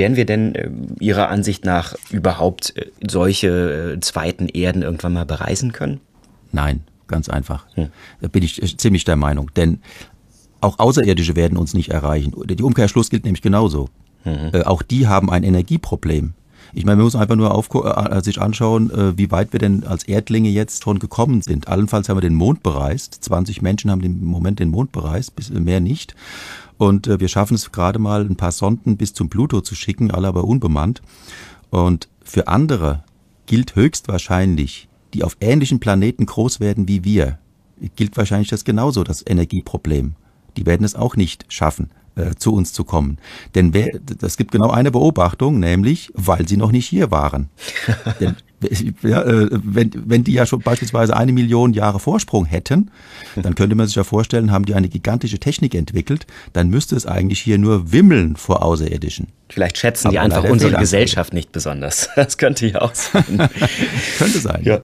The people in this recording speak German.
werden wir denn äh, Ihrer Ansicht nach überhaupt äh, solche äh, zweiten Erden irgendwann mal bereisen können? Nein, ganz einfach. Hm. Da bin ich äh, ziemlich der Meinung. Denn auch Außerirdische werden uns nicht erreichen. Der Umkehrschluss gilt nämlich genauso. Mhm. Äh, auch die haben ein Energieproblem. Ich meine, wir müssen einfach nur auf, äh, sich anschauen, äh, wie weit wir denn als Erdlinge jetzt schon gekommen sind. Allenfalls haben wir den Mond bereist. 20 Menschen haben im Moment den Mond bereist, bis, mehr nicht. Und äh, wir schaffen es gerade mal, ein paar Sonden bis zum Pluto zu schicken, alle aber unbemannt. Und für andere gilt höchstwahrscheinlich, die auf ähnlichen Planeten groß werden wie wir, gilt wahrscheinlich das genauso, das Energieproblem. Die werden es auch nicht schaffen äh, zu uns zu kommen. Denn wer, das gibt genau eine Beobachtung, nämlich, weil sie noch nicht hier waren. Denn ja, äh, wenn, wenn die ja schon beispielsweise eine Million Jahre Vorsprung hätten, dann könnte man sich ja vorstellen, haben die eine gigantische Technik entwickelt, dann müsste es eigentlich hier nur wimmeln vor Außerirdischen. Vielleicht schätzen Aber die einfach unsere Gesellschaft nicht besonders. Das könnte ja auch sein. könnte sein. Ja.